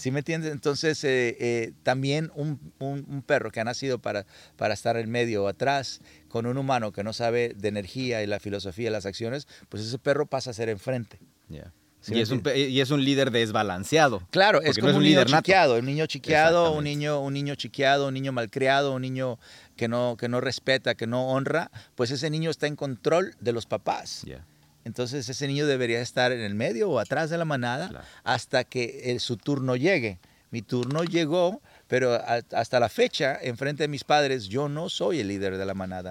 ¿Sí me entiendes? Entonces, eh, eh, también un, un- un perro que ha nacido para, para estar en medio o atrás, con un humano que no sabe de energía y la filosofía de las acciones, pues ese perro pasa a ser enfrente. Ya. Sí, y, es un, y es un líder desbalanceado. Claro, es no como es un, niño líder chiqueado, un niño chiqueado, un niño, un niño chiqueado, un niño malcriado, un niño que no, que no respeta, que no honra, pues ese niño está en control de los papás. Ya. Entonces ese niño debería estar en el medio o atrás de la manada Claro. hasta que el- su turno llegue. Mi turno llegó, pero a- hasta la fecha, enfrente de mis padres, yo no soy el líder de la manada.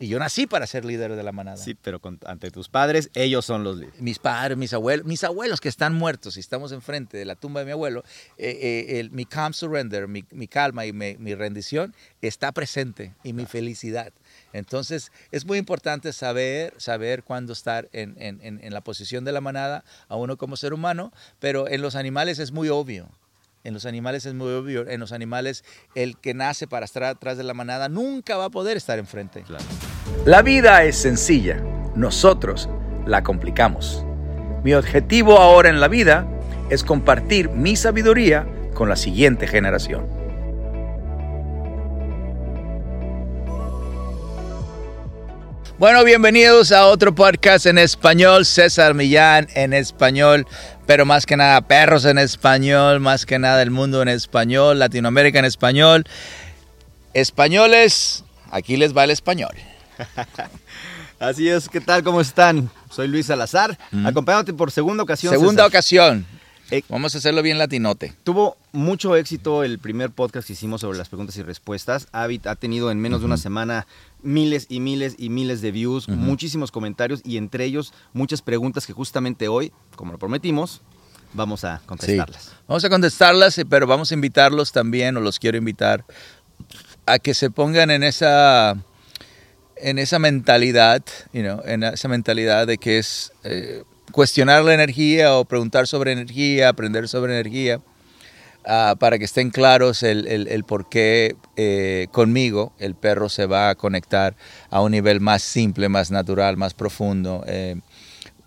Y yo nací para ser líder de la manada. Sí, pero con- ante tus padres, ellos son los líderes. Mis padres, mis abuelos, mis abuelos que están muertos y estamos enfrente de la tumba de mi abuelo, eh, eh, el- mi calm surrender, mi, mi calma y mi, mi rendición está presente y mi felicidad. Entonces es muy importante saber, saber cuándo estar en, en- en- la posición de la manada a uno como ser humano, pero en los animales es muy obvio. En los animales es muy obvio. En los animales el que nace para estar atrás de la manada nunca va a poder estar enfrente. Claro. La vida es sencilla, nosotros la complicamos. Mi objetivo ahora en la vida es compartir mi sabiduría con la siguiente generación. Bueno, bienvenidos a otro podcast en español, César Millán en español, pero más que nada perros en español, más que nada el mundo en español, Latinoamérica en español. Españoles, aquí les va el español. Así es, ¿qué tal? ¿Cómo están? Soy Luis Salazar, acompañándote por segunda ocasión. Segunda César. ocasión. Eh, Vamos a hacerlo bien latinote. Tuvo mucho éxito el primer podcast que hicimos sobre las preguntas y respuestas. Habit ha tenido en menos de una semana miles y miles y miles de views, muchísimos comentarios y entre ellos muchas preguntas que justamente hoy, como lo prometimos, vamos a contestarlas. Vamos a contestarlas, eh, pero vamos a invitarlos también, o los quiero invitar, a que se pongan en esa, en esa mentalidad, you know, en esa mentalidad de que es eh, cuestionar la energía o preguntar sobre energía, aprender sobre energía, ah, para que estén claros el, el- por qué eh, conmigo el perro se va a conectar a un nivel más simple, más natural, más profundo. Eh,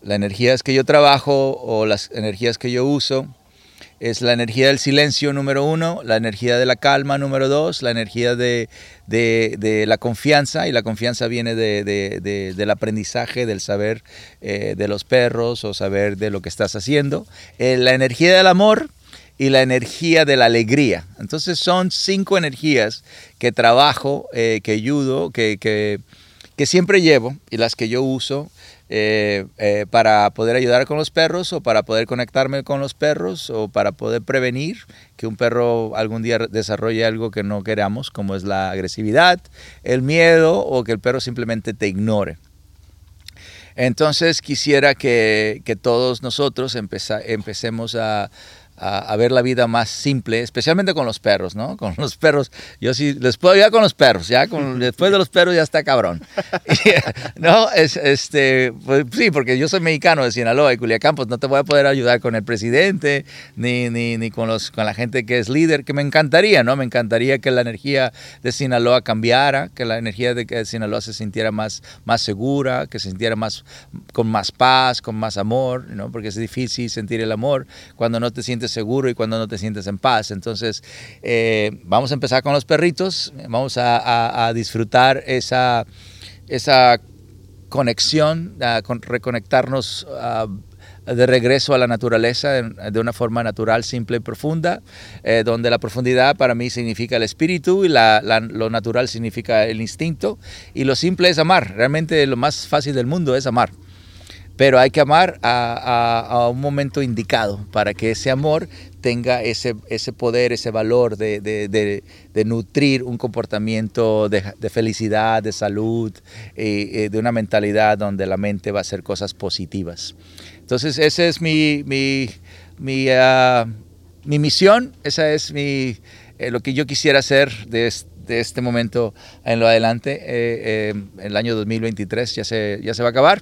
las energías que yo trabajo o las energías que yo uso es la energía del silencio número uno, la energía de la calma número dos, la energía de, de- la confianza, y la confianza viene de- de- de- del aprendizaje, del saber eh, de los perros o saber de lo que estás haciendo, Eh, la energía del amor y la energía de la alegría. Entonces son cinco energías que trabajo, eh, que ayudo, que, que siempre llevo y las que yo uso eh, eh, para poder ayudar con los perros o para poder conectarme con los perros o para poder prevenir que un perro algún día desarrolle algo que no queramos, como es la agresividad, el miedo o que el perro simplemente te ignore. Entonces quisiera que, todos nosotros empecemos a, a- a ver la vida más simple, especialmente con los perros, ¿no? Con los perros, yo sí les puedo ayudar con los perros, ya con, después de los perros ya está cabrón. no, es, este, pues, sí, porque yo soy mexicano de Sinaloa y Culiacán, pues no te voy a poder ayudar con el presidente ni, ni, ni con, los, con la gente que es líder, que me encantaría, ¿no? Me encantaría que la energía de Sinaloa cambiara, que la energía de que Sinaloa se sintiera más, más segura, que se sintiera más, con más paz, con más amor, ¿no? Porque es difícil sentir el amor cuando no te sientes seguro y cuando no te sientes en paz. Entonces, eh, vamos a empezar con los perritos, vamos a, disfrutar esa, esa conexión, a con- reconectarnos ah, de regreso a la naturaleza de una forma natural, simple y profunda, eh, donde la profundidad para mí significa el espíritu y la- lo natural significa el instinto y lo simple es amar. Realmente lo más fácil del mundo es amar. Pero hay que amar a, a- a un momento indicado para que ese amor tenga ese, ese poder, ese valor de, de- de- nutrir un comportamiento de, felicidad, de salud, eh, de una mentalidad donde la mente va a hacer cosas positivas. Entonces, esa es mi, mi, mi, ah, mi misión, esa es mi, eh, lo que yo quisiera hacer de, es- de este momento en lo adelante. Eh, eh, el año 2023 ya se, ya se va a acabar.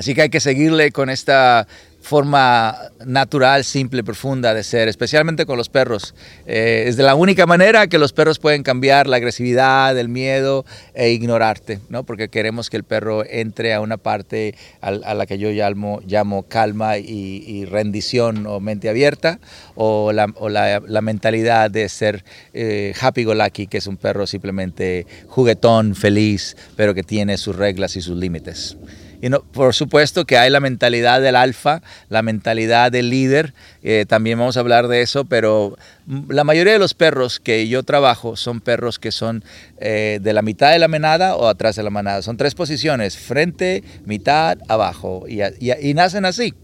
Así que hay que seguirle con esta forma natural, simple, profunda de ser, especialmente con los perros. Eh, es de la única manera que los perros pueden cambiar la agresividad, el miedo e ignorarte, ¿no? Porque queremos que el perro entre a una parte a, la que yo llamo, llamo calma y, rendición o mente abierta, o la, mentalidad de ser eh, happy go lucky, que es un perro simplemente juguetón, feliz, pero que tiene sus reglas y sus límites. Y por supuesto que hay la mentalidad del alfa, la mentalidad del líder, eh, también vamos a hablar de eso, pero la mayoría de los perros que yo trabajo son perros que son eh, de la mitad de la manada o atrás de la manada. Son tres posiciones, frente, mitad, abajo, y, y, nacen así.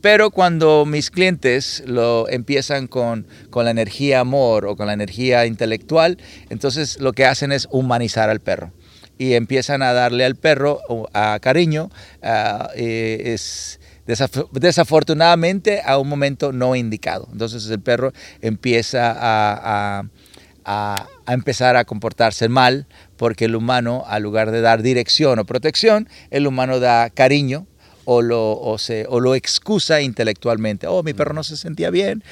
Pero cuando mis clientes lo empiezan con, con, la energía amor o con la energía intelectual, entonces lo que hacen es humanizar al perro y empiezan a darle al perro a cariño, eh, es desafortunadamente a un momento no indicado. Entonces el perro empieza a, empezar a comportarse mal porque el humano, al lugar de dar dirección o protección, el humano da cariño o lo, o, se, o lo excusa intelectualmente. Oh, mi perro no se sentía bien,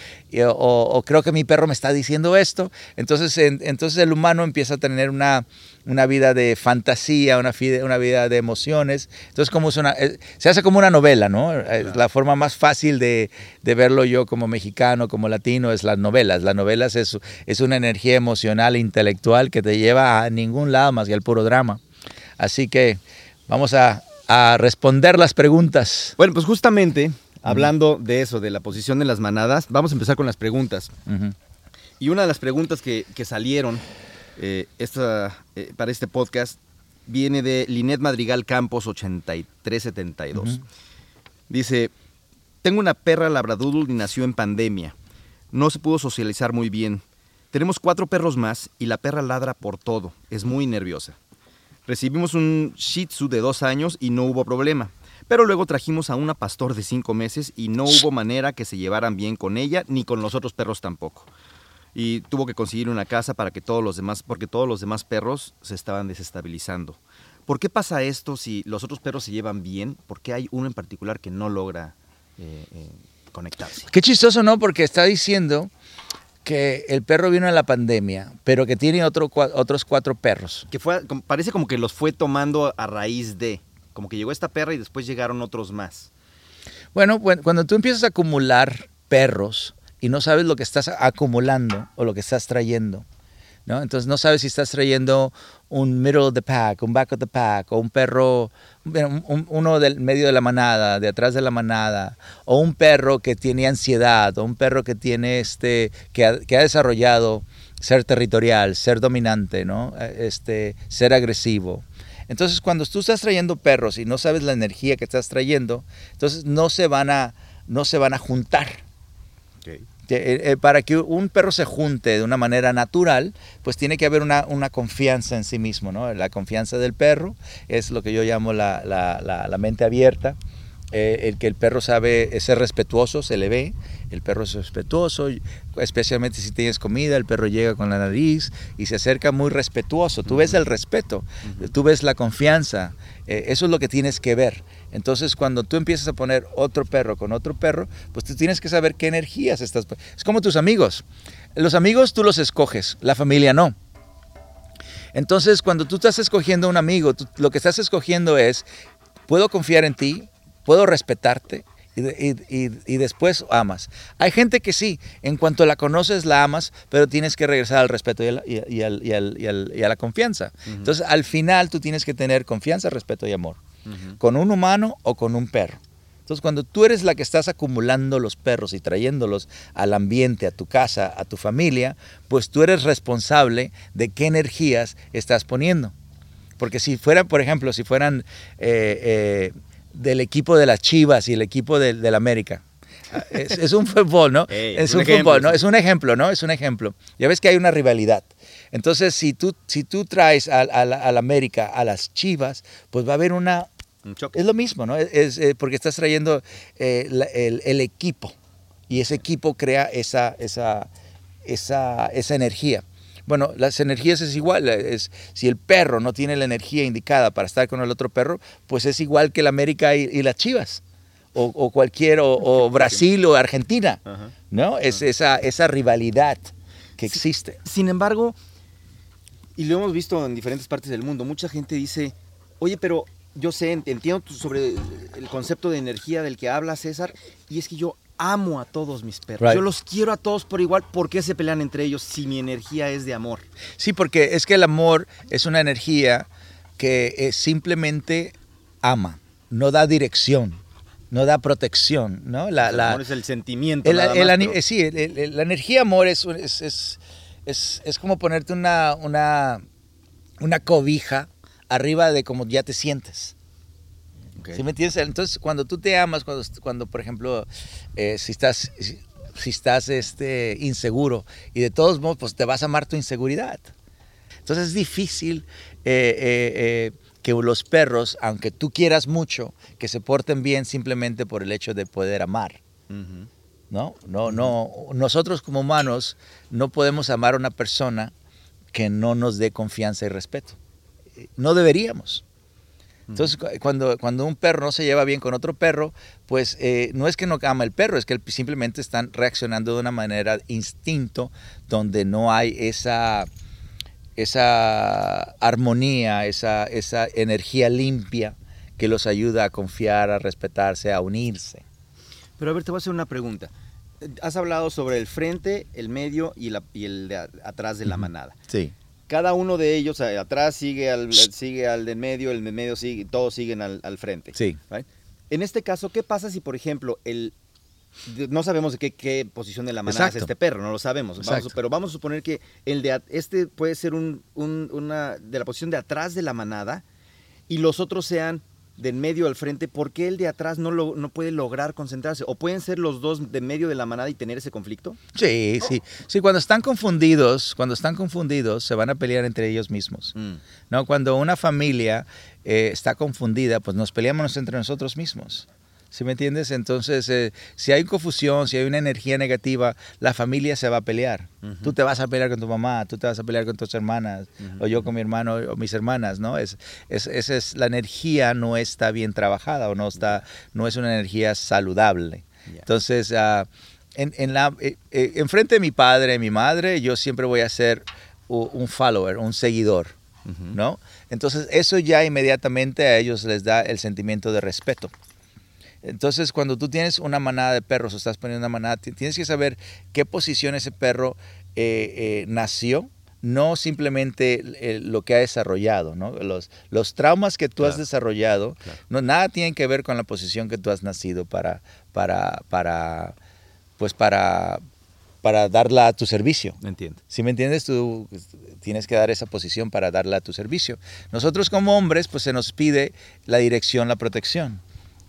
o, creo que mi perro me está diciendo esto. Entonces, entonces el humano empieza a tener una, una vida de fantasía, una, una vida de emociones. Entonces, como una, eh, se hace como una novela, ¿no? La forma más fácil de, de, verlo yo como mexicano, como latino, es las novelas. Las novelas es, es una energía emocional e intelectual que te lleva a ningún lado más que al puro drama. Así que vamos a, a responder las preguntas. Bueno, pues justamente hablando de eso, de la posición de las manadas, vamos a empezar con las preguntas. Y una de las preguntas que, salieron eh, esta, eh, para este podcast viene de Linet Madrigal Campos 8372. Dice, tengo una perra labradoodle y nació en pandemia. No se pudo socializar muy bien. Tenemos cuatro perros más y la perra ladra por todo. Es muy nerviosa. Recibimos un Shih Tzu de dos años y no hubo problema. Pero luego trajimos a una pastor de cinco meses y no hubo manera que se llevaran bien con ella ni con los otros perros tampoco. Y tuvo que conseguir una casa para que todos los demás, porque todos los demás perros se estaban desestabilizando. ¿Por qué pasa esto si los otros perros se llevan bien? ¿Por qué hay uno en particular que no logra eh, eh, conectarse? Qué chistoso, ¿no? Porque está diciendo que el perro vino en la pandemia, pero que tiene otro, otros cuatro perros. Que fue, parece como que los fue tomando a raíz de, como que llegó esta perra y después llegaron otros más. Bueno, cuando tú empiezas a acumular perros y no sabes lo que estás acumulando o lo que estás trayendo, entonces no sabes si estás trayendo un middle of the pack, un back of the pack, o un perro, uno del medio de la manada, de atrás de la manada, o un perro que tiene ansiedad, o un perro que tiene este, que ha, desarrollado ser territorial, ser dominante, ¿no? Este, ser agresivo. Entonces, cuando tú estás trayendo perros y no sabes la energía que estás trayendo, entonces no se van a, no se van a juntar. Eh, eh, para que un perro se junte de una manera natural, pues tiene que haber una, confianza en sí mismo, ¿no? La confianza del perro es lo que yo llamo la, mente abierta, eh, el que el perro sabe ser respetuoso, se le ve, el perro es respetuoso, especialmente si tienes comida, el perro llega con la nariz y se acerca muy respetuoso. Tú ves el respeto, tú ves la confianza, eso es lo que tienes que ver. Entonces, cuando tú empiezas a poner otro perro con otro perro, pues tú tienes que saber qué energías estás. Es como tus amigos. Los amigos tú los escoges, la familia no. Entonces, cuando tú estás escogiendo un amigo, lo que estás escogiendo es, puedo confiar en ti, puedo respetarte, y, después amas. Hay gente que sí, en cuanto la conoces la amas, pero tienes que regresar al respeto y, a la confianza. Entonces, al final tú tienes que tener confianza, respeto y amor con un humano o con un perro. Entonces, cuando tú eres la que estás acumulando los perros y trayéndolos al ambiente, a tu casa, a tu familia, pues tú eres responsable de qué energías estás poniendo. Porque si fueran, por ejemplo, si fueran eh, eh, del equipo de las Chivas y el equipo del de América, es, un fútbol, ¿no? es un, fútbol, ¿no? Es un ejemplo, ¿no? Es un ejemplo. Ya ves que hay una rivalidad. Entonces, si tú, si tú traes al América a las Chivas, pues va a haber una... Es lo mismo, ¿no? Es, eh, porque estás trayendo eh, el, equipo y ese equipo crea esa, esa, esa, esa energía. Bueno, las energías es igual. Es, si el perro no tiene la energía indicada para estar con el otro perro, pues es igual que el América y, y las Chivas. O, o cualquier, o, o Brasil o Argentina. Ajá. ¿No? Es esa, esa rivalidad que existe. Sin embargo, y lo hemos visto en diferentes partes del mundo, mucha gente dice, oye, pero yo sé, ent- entiendo sobre el concepto de energía del que habla César, y es que yo amo a todos mis perros. Right. Yo los quiero a todos por igual. ¿Por qué se pelean entre ellos si mi energía es de amor? Sí, porque es que el amor es una energía que eh, simplemente ama, no da dirección, no da protección, ¿no? La, el la- amor es el sentimiento. el- nada el más, ani- pero- sí, el- la energía amor es, es, es, es- es como ponerte una, una, una cobija arriba de como ya te sientes. Ok. ¿Sí me entiendes? Entonces, cuando tú te amas, cuando, cuando por ejemplo, eh, si estás, si, si estás este, inseguro y de todos modos, pues te vas a amar tu inseguridad. Entonces es difícil eh, eh, que los perros, aunque tú quieras mucho, que se porten bien simplemente por el hecho de poder amar. ¿no? No, no, nosotros como humanos no podemos amar a una persona que no nos dé confianza y respeto. No deberíamos. Entonces, cu- cuando, cuando un perro no se lleva bien con otro perro, pues eh, no es que no ama el perro, es que simplemente están reaccionando de una manera instinto, donde no hay esa, esa armonía, esa, esa energía limpia que los ayuda a confiar, a respetarse, a unirse. Pero a ver, te voy a hacer una pregunta. Has hablado sobre el frente, el medio y, la- y el de atrás de la manada. Sí. Cada uno de ellos eh, atrás sigue al, sigue al del medio, el del medio sigue, todos siguen al, al frente. Sí. Right? En este caso, ¿qué pasa si, por ejemplo, el de- no sabemos de qué, qué posición de la manada Exacto. es este perro, no lo sabemos. Vamos pero vamos a suponer que el de este puede ser un, un- una de la posición de atrás de la manada y los otros sean del medio al frente. ¿Por qué el de atrás no, lo, no puede lograr concentrarse? ¿O pueden ser los dos de medio de la manada y tener ese conflicto? Sí, sí. Sí, cuando están confundidos, cuando están confundidos, se van a pelear entre ellos mismos. Mm. ¿no? Cuando una familia eh, está confundida, pues nos peleamos entre nosotros mismos. ¿Sí me entiendes? Entonces, eh, si hay confusión, si hay una energía negativa, la familia se va a pelear. Ujú. Tú te vas a pelear con tu mamá, tú te vas a pelear con tus hermanas, Ujú. o yo con mi hermano o mis hermanas, ¿no? Es, es, esa es, la energía no está bien trabajada o no, está, no es una energía saludable. Ya. Entonces, ah, en, en la, eh, eh, enfrente de mi padre y mi madre, yo siempre voy a ser un follower, un seguidor, Ujú. ¿no? Entonces, eso ya inmediatamente a ellos les da el sentimiento de respeto. Entonces, cuando tú tienes una manada de perros o estás poniendo una manada, ti- tienes que saber qué posición ese perro eh, eh, nació, no simplemente eh, lo que ha desarrollado, ¿no? Los, los traumas que tú has desarrollado, Claro. no, nada tienen que ver con la posición que tú has nacido para, para, para, pues para, para darla a tu servicio. Entiendo. Si me entiendes, tú tienes que dar esa posición para darla a tu servicio. Nosotros como hombres, pues se nos pide la dirección, la protección,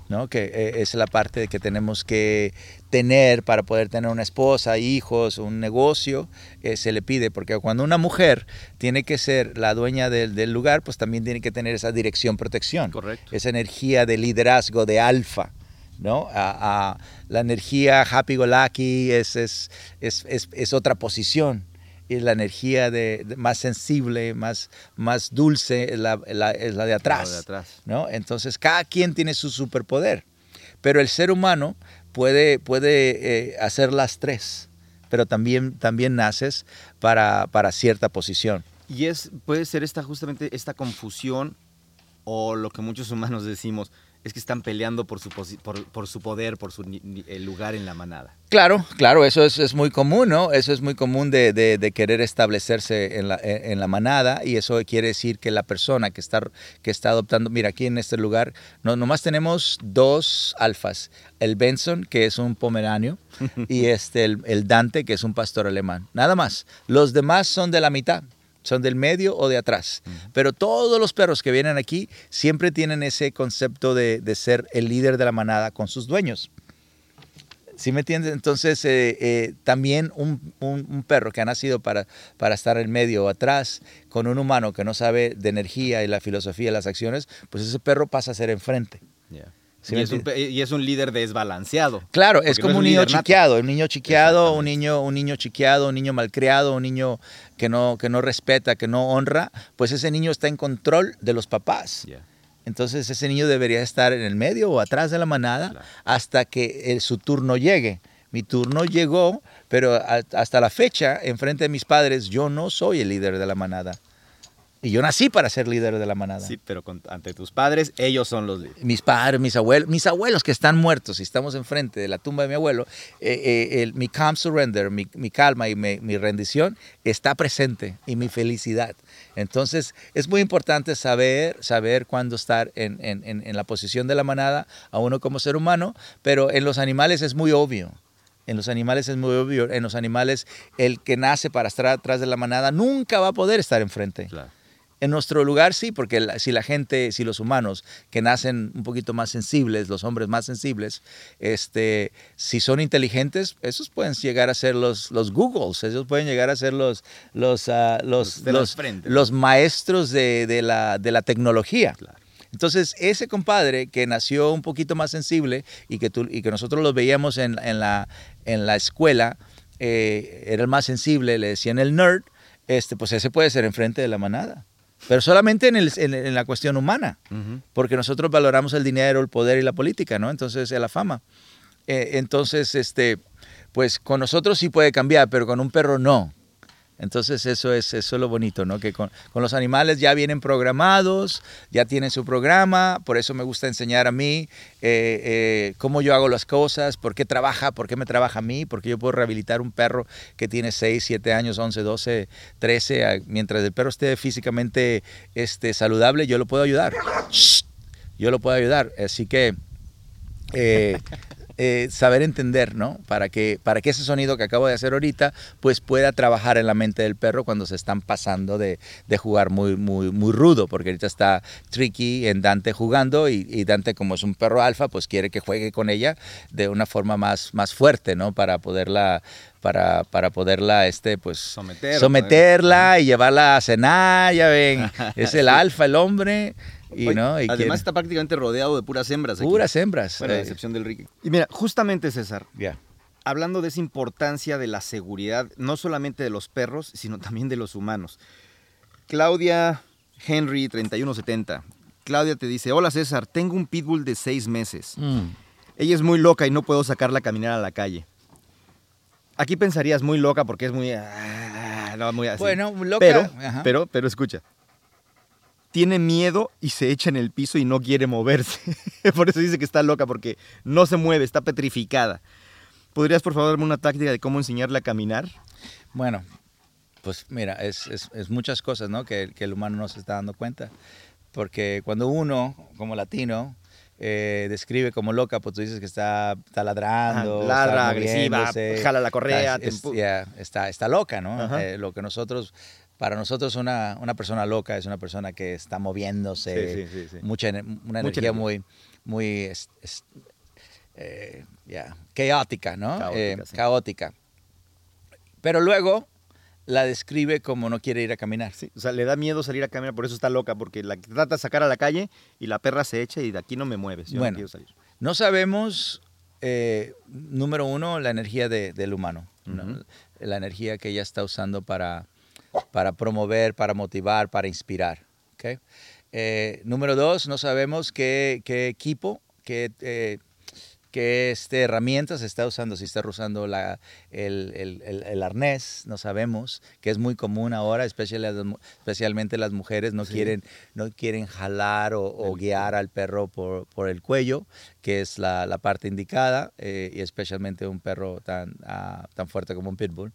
¿no? Que eh, es la parte que tenemos que tener para poder tener una esposa, hijos, un negocio, eh, se le pide, porque cuando una mujer tiene que ser la dueña del, del lugar, pues también tiene que tener esa dirección, protección Correcto. esa energía de liderazgo, de alfa, ¿no? A- a- la energía happy go lucky es, es, es, es- es otra posición. Y la energía de, de más sensible, más, más dulce, es la, la- es la de atrás. Lo de atrás. ¿no? Entonces, cada quien tiene su superpoder. Pero el ser humano puede, puede eh, hacer las tres. Pero también, también naces para, para cierta posición. Y es, puede ser esta justamente esta confusión o lo que muchos humanos decimos es que están peleando por su, por, por su poder, por su el lugar en la manada. Claro, claro, eso es, es muy común, ¿no? Eso es muy común de, de- de querer establecerse en la, en en la manada y eso quiere decir que la persona que está, que está adoptando, mira, aquí en este lugar, no, nomás tenemos dos alfas, el Benson, que es un pomeranio, y este, el, el Dante, que es un pastor alemán, nada más. Los demás son de la mitad. Son del medio o de atrás. Pero todos los perros que vienen aquí siempre tienen ese concepto de, de ser el líder de la manada con sus dueños. ¿Sí me entiendes? Entonces, eh, eh, también un, un- un perro que ha nacido para, para estar en medio o atrás, con un humano que no sabe de energía y la filosofía de las acciones, pues ese perro pasa a ser enfrente. ¿Sí y, es un, entiendes? pe- y es un líder desbalanceado. Claro, es no como es un niño chiqueado, un niño chiqueado, un niño, un niño chiqueado, un niño malcriado, un niño que no, que no respeta, que no honra, pues ese niño está en control de los papás. Entonces ese niño debería estar en el medio o atrás de la manada Claro. hasta que el- su turno llegue. Mi turno llegó, pero a- hasta la fecha, enfrente de mis padres, yo no soy el líder de la manada. Y yo nací para ser líder de la manada. Sí, pero con- ante tus padres, ellos son los líderes. Mis padres, mis abuelos, mis abuelos que están muertos y estamos enfrente de la tumba de mi abuelo, eh, eh, el- mi calm surrender, mi, mi calma y mi, mi rendición está presente y mi felicidad. Entonces es muy importante saber, saber cuándo estar en, en- en- en la posición de la manada a uno como ser humano, pero en los animales es muy obvio. En los animales es muy obvio. En los animales el que nace para estar atrás de la manada nunca va a poder estar enfrente. Claro. En nuestro lugar sí, porque la- si la gente, si los humanos que nacen un poquito más sensibles, los hombres más sensibles, este, si son inteligentes, esos pueden llegar a ser los, los Googles, esos pueden llegar a ser los, los, ah, los, Los los- los maestros de, de la, de la tecnología. Claro. Entonces, ese compadre que nació un poquito más sensible y que, tú- y que nosotros lo veíamos en, en la, en la escuela, eh, era el más sensible, le decían el nerd, este, pues ese puede ser enfrente de la manada. Pero solamente en, el- en- en la cuestión humana, porque nosotros valoramos el dinero, el poder y la política, ¿no? Entonces, eh, la fama. Eh, entonces, este, pues con nosotros sí puede cambiar, pero con un perro no. Entonces eso es, eso es lo bonito, ¿no? Que con, los animales ya vienen programados, ya tienen su programa, por eso me gusta enseñar a mí eh, eh, cómo yo hago las cosas, por qué trabaja, por qué me trabaja a mí, porque yo puedo rehabilitar un perro que tiene 6, 7 años, 11, 12, 13, a- mientras el perro esté físicamente este, saludable, yo lo puedo ayudar. Yo lo puedo ayudar. Así que eh, eh, saber entender, ¿no? Para que, para que ese sonido que acabo de hacer ahorita, pues pueda trabajar en la mente del perro cuando se están pasando de, de jugar muy, muy, muy rudo, porque ahorita está Tricky en Dante jugando y, y Dante como es un perro alfa, pues quiere que juegue con ella de una forma más, más fuerte, ¿no? Para poderla, para, para poderla, este, pues Someter, someterla y llevarla a cenar, ya ven, es el alfa, el hombre, y, Oye, ¿no? Y además quiere- está prácticamente rodeado de puras hembras. aquí. puras hembras. Bueno, a eh, excepción del Ricky. Y mira, justamente César, ya. hablando de esa importancia de la seguridad, no solamente de los perros, sino también de los humanos. Claudia Henry 3170. Claudia te dice, hola César, tengo un pitbull de seis meses. Mm. Ella es muy loca y no puedo sacarla a caminar a la calle. Aquí pensarías muy loca porque es muy... ah, no, muy así. Bueno, loca. Pero, pero, pero escucha. Tiene miedo y se echa en el piso y no quiere moverse. por eso dice que está loca, porque no se mueve, está petrificada. ¿Podrías, por favor, darme una táctica de cómo enseñarle a caminar? Bueno, pues mira, es, es- es muchas cosas ¿no? que, que el humano no se está dando cuenta. Porque cuando uno, como latino, eh, describe como loca, pues tú dices que está, está ladrando, Ah, ladra, está agresiva, jala la correa, está, es- está, está loca, ¿no? Eh, lo que nosotros, para nosotros una, una persona loca es una persona que está moviéndose, Sí, sí, sí, mucha una Mucha energía energía. muy, muy es- es- eh, ya, caótica, ¿no? Caótica, Eh, caótica. Pero luego la describe como no quiere ir a caminar. Sí, o sea, le da miedo salir a caminar, por eso está loca, porque la trata de sacar a la calle y la perra se echa y de aquí no me mueves. Yo Bueno. no quiero salir. No sabemos, eh, número uno, la energía de- del humano, la energía que ella está usando para, para promover, para motivar, para inspirar. ¿ok? Eh, número dos, no sabemos qué, qué equipo, qué, eh, qué este, herramientas está usando, si está usando la, el, el- el- el arnés, no sabemos, que es muy común ahora, especialmente especialmente las mujeres no, Sí. quieren, no quieren jalar o, o guiar al perro por, por el cuello, que es la, la parte indicada, eh, y especialmente un perro tan, ah, tan fuerte como un pitbull.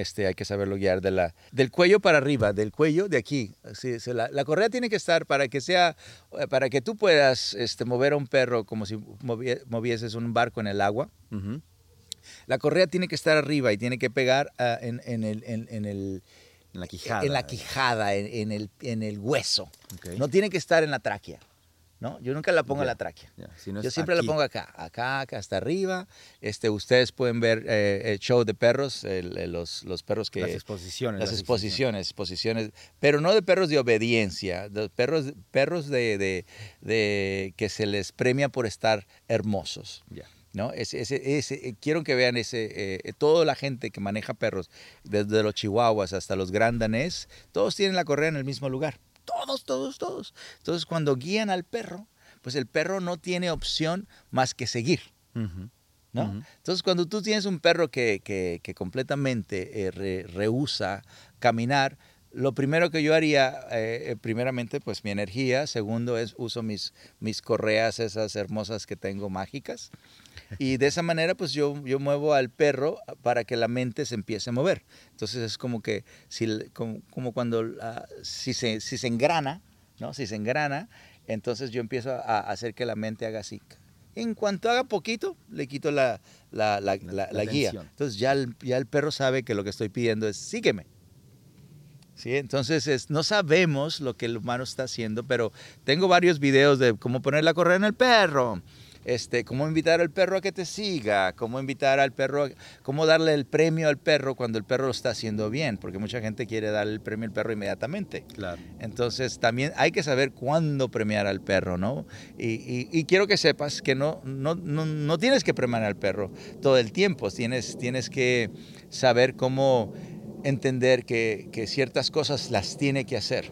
Este, hay que saberlo guiar de la, del cuello para arriba, del cuello de aquí. Sí, sí, la, la correa tiene que estar para que sea, eh, para que tú puedas este, mover a un perro como si movie- movieses un barco en el agua. La correa tiene que estar arriba y tiene que pegar ah, en, en el, en, en el, En la quijada. en la quijada, en, en el, en el hueso. No tiene que estar en la tráquea. ¿No? Yo nunca la pongo en la tráquea. Ya, si no Yo siempre aquí. la pongo acá, acá, acá hasta arriba. Este, ustedes pueden ver eh, el show de perros, el- el- los, los perros que... Las exposiciones. las exposiciones, exposiciones, pero no de perros de obediencia, de perros, perros de, de- de que se les premia por estar hermosos. ¿no? Ese, ese, ese, eh, quiero que vean ese, eh, toda la gente que maneja perros, desde los chihuahuas hasta los gran danés, todos tienen la correa en el mismo lugar. Todos, todos, todos. Entonces, cuando guían al perro, pues el perro no tiene opción más que seguir. ¿no? Entonces, cuando tú tienes un perro que, que- que completamente eh, re- rehúsa caminar, lo primero que yo haría, eh, eh, primeramente, pues mi energía. Segundo es uso mis, mis correas, esas hermosas que tengo mágicas. Y de esa manera, pues yo, yo muevo al perro para que la mente se empiece a mover. Entonces es como que, si, como, como cuando, ah, si, se, si se engrana, ¿no? Si se engrana, entonces yo empiezo a hacer que la mente haga así. En cuanto haga poquito, le quito la, la, la- La- guía. Entonces ya el, ya el perro sabe que lo que estoy pidiendo es sígueme. ¿Sí? Entonces es- no sabemos lo que el humano está haciendo, pero tengo varios videos de cómo poner la correa en el perro, este, cómo invitar al perro a que te siga, cómo invitar al perro, a- cómo darle el premio al perro cuando el perro lo está haciendo bien, porque mucha gente quiere darle el premio al perro inmediatamente. Claro. Entonces también hay que saber cuándo premiar al perro, ¿no? Y, y- y quiero que sepas que no, no, no, no tienes que premiar al perro todo el tiempo, tienes, tienes que saber cómo entender que, que ciertas cosas las tiene que hacer.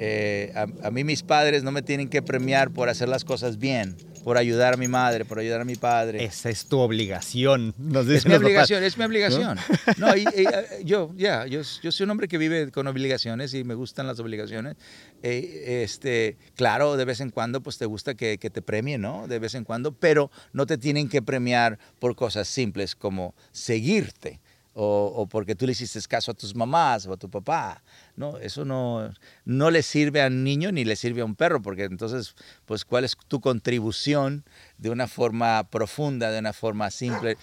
Eh, a, a mí mis padres no me tienen que premiar por hacer las cosas bien, por ayudar a mi madre, por ayudar a mi padre. Esa es tu obligación. Nos Es mi los papás. obligación, es mi obligación. No, y- y, eh, yo, ya, yo, yo soy un hombre que vive con obligaciones y me gustan las obligaciones. Eh, este, claro, de vez en cuando, pues te gusta que, que te premien, ¿no? De vez en cuando, pero no te tienen que premiar por cosas simples como seguirte. O, o porque tú le hiciste caso a tus mamás o a tu papá. No, eso no, no le sirve a un niño ni le sirve a un perro, porque entonces, pues, ¿cuál es tu contribución de una forma profunda, de una forma simple,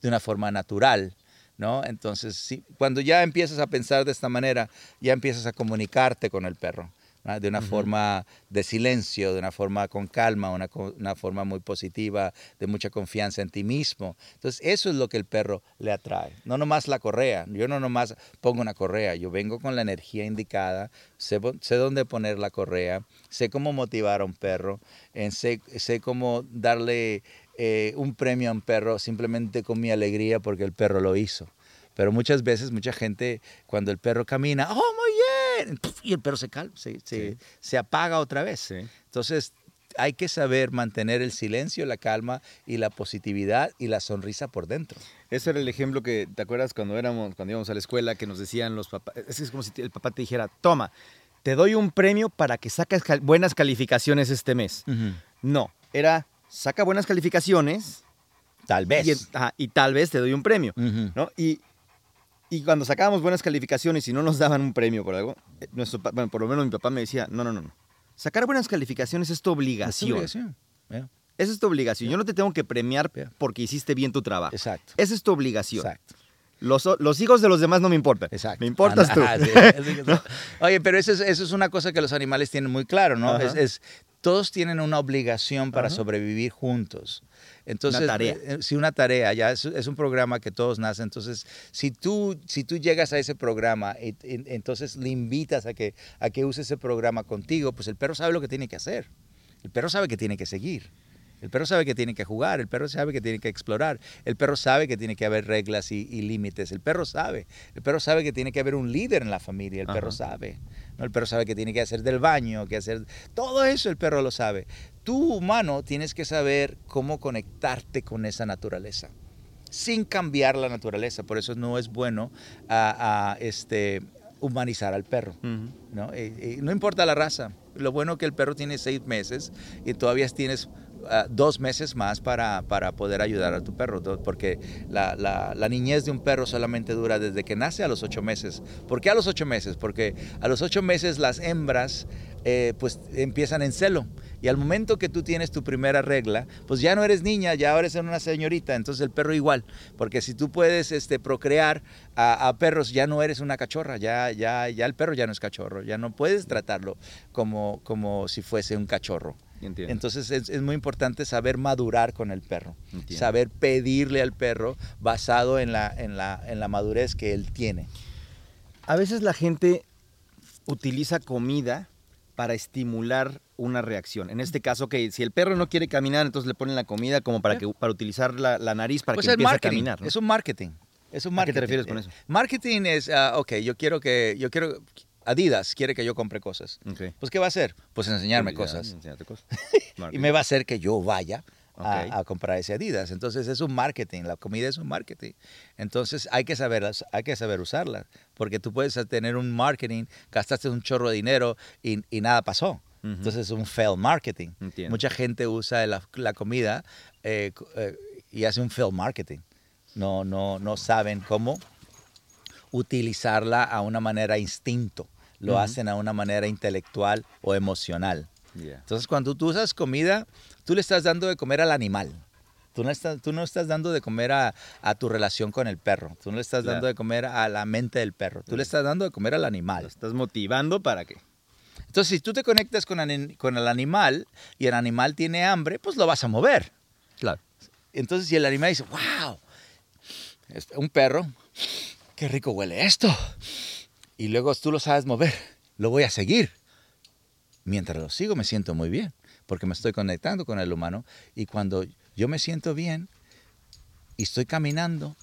de una forma natural? ¿no? Entonces, sí, cuando ya empiezas a pensar de esta manera, ya empiezas a comunicarte con el perro. ¿No? De una forma de silencio, de una forma con calma, una, una forma muy positiva, de mucha confianza en ti mismo. Entonces, eso es lo que el perro le atrae. No nomás la correa. Yo no nomás pongo una correa. Yo vengo con la energía indicada, sé, sé dónde poner la correa, sé cómo motivar a un perro, en sé, sé cómo darle eh, un premio a un perro simplemente con mi alegría porque el perro lo hizo. Pero muchas veces, mucha gente, cuando el perro camina, ¡oh, muy bien! Y el perro se calma, se, se, Sí. se apaga otra vez. Sí. Entonces, hay que saber mantener el silencio, la calma y la positividad y la sonrisa por dentro. Ese era el ejemplo que, ¿te acuerdas cuando éramos, cuando íbamos a la escuela, que nos decían los papás? Es como si el papá te dijera, toma, te doy un premio para que saques cal- buenas calificaciones este mes. No, era, saca buenas calificaciones Tal vez. y, ajá, y tal vez te doy un premio. Ujú. ¿no? Y, y cuando sacábamos buenas calificaciones y no nos daban un premio por algo, eh, nuestro, bueno, por lo menos mi papá me decía, no, no, no, no. Sacar buenas calificaciones es tu Es obligación. obligación. Yeah, Esa es tu obligación. Yo no te tengo que premiar Yeah. porque hiciste bien tu trabajo. Exacto. Esa es tu obligación. Exacto. Los, los hijos de los demás no me importan. Exacto. Me importas Ah, tú. ah, sí, que- Oye, pero eso es, eso es una cosa que los animales tienen muy claro, ¿no? Es, es- todos tienen una obligación para Ajá. sobrevivir juntos. Entonces, Una tarea. eh, sí, una tarea, ya es, es un programa que todos nacen. Entonces, si tú, si tú llegas a ese programa, y- y- entonces le invitas a que, a que use ese programa contigo, pues el perro sabe lo que tiene que hacer. El perro sabe que tiene que seguir. El perro sabe que tiene que jugar, el perro sabe que tiene que explorar, el perro sabe que tiene que haber reglas y, y límites, el perro sabe, el perro sabe que tiene que haber un líder en la familia, el perro Ajá. sabe, ¿no? el perro sabe que tiene que hacer del baño, que hacer, todo eso el perro lo sabe. Tú humano tienes que saber cómo conectarte con esa naturaleza, sin cambiar la naturaleza, por eso no es bueno a, a, este, humanizar al perro. ¿no? Eh, eh, no importa la raza. Lo bueno que el perro tiene seis meses y todavía tienes ah, dos meses más para, para poder ayudar a tu perro, porque la, la- niñez de un perro solamente dura desde que nace a los ocho meses. ¿Por qué a los ocho meses? Porque a los ocho meses las hembras eh, pues empiezan en celo. Y al momento que tú tienes tu primera regla, pues ya no eres niña, ya eres una señorita. Entonces el perro igual. Porque si tú puedes este, procrear a, a perros, ya no eres una cachorra. Ya, ya, ya el perro ya no es cachorro. Ya no puedes tratarlo como, como si fuese un cachorro. Entiendo. Entonces es, es muy importante saber madurar con el perro, Entiendo. saber pedirle al perro basado en la, en, la, en la madurez que él tiene. A veces la gente utiliza comida para estimular una reacción. En este caso, que si el perro no quiere caminar, entonces le ponen la comida como para, que, para utilizar la, la nariz para Pues que empiece a marketing, caminar. ¿no? es un marketing. Es un ¿A qué marketing. te refieres con eso? Marketing es, ah, ok, yo quiero que, yo quiero, Adidas quiere que yo compre cosas. Pues ¿qué va a hacer? Pues enseñarme cosas. Y me va a hacer que yo vaya a, comprar ese Adidas. Entonces es un marketing, la comida es un marketing. Entonces hay que saber, hay que saber usarla, porque tú puedes tener un marketing, gastaste un chorro de dinero y, y nada pasó. Entonces es un fail marketing. Entiendo. Mucha gente usa la, la comida eh, eh, y hace un fail marketing. No, no, no saben cómo utilizarla a una manera instinto. Lo Ujú. hacen a una manera intelectual o emocional. Yeah. Entonces, cuando tú usas comida, tú le estás dando de comer al animal. Tú no estás, tú no estás dando de comer a, a tu relación con el perro. Tú no le estás dando de comer a la mente del perro. Tú le estás dando de comer al Lo animal. estás motivando para que. Entonces, si tú te conectas con, con el animal y el animal tiene hambre, pues lo vas a mover. Claro. Entonces, si el animal dice, wow, un perro, qué rico huele esto. Y luego tú lo sabes mover, lo voy a seguir. Mientras lo sigo me siento muy bien, porque me estoy conectando con el humano. Y cuando yo me siento bien y estoy caminando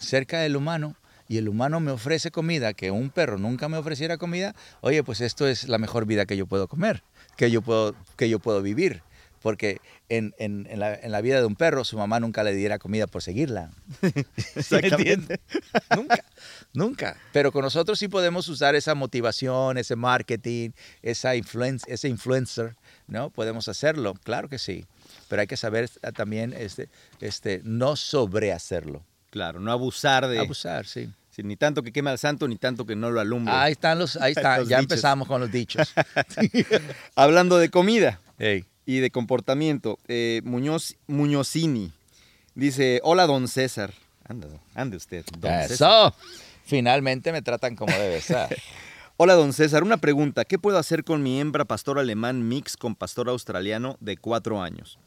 cerca del humano y el humano me ofrece comida que un perro nunca me ofreciera comida, oye, pues esto es la mejor vida que yo puedo comer, que yo puedo, que yo puedo vivir. Porque en, en- en la, en la vida de un perro, su mamá nunca le diera comida por seguirla. ¿Sí me entiendes? nunca, nunca. Pero con nosotros sí podemos usar esa motivación, ese marketing, esa ese influencer, ¿no? Podemos hacerlo, claro que sí. Pero hay que saber también este, este, no sobrehacerlo. Claro, no abusar de. Abusar, sí. sí, ni tanto que queme al santo, ni tanto que no lo alumbre. Ahí están los, ahí está, Los ya dichos. empezamos con los dichos. Hablando de comida Ey. Y de comportamiento, eh, Muñoz, Muñozini dice: Hola, don César. Anda, ande usted. don César. Eso. Finalmente me tratan como debe ser. Hola, don César. Una pregunta: ¿Qué puedo hacer con mi hembra pastor alemán mix con pastor australiano de cuatro años?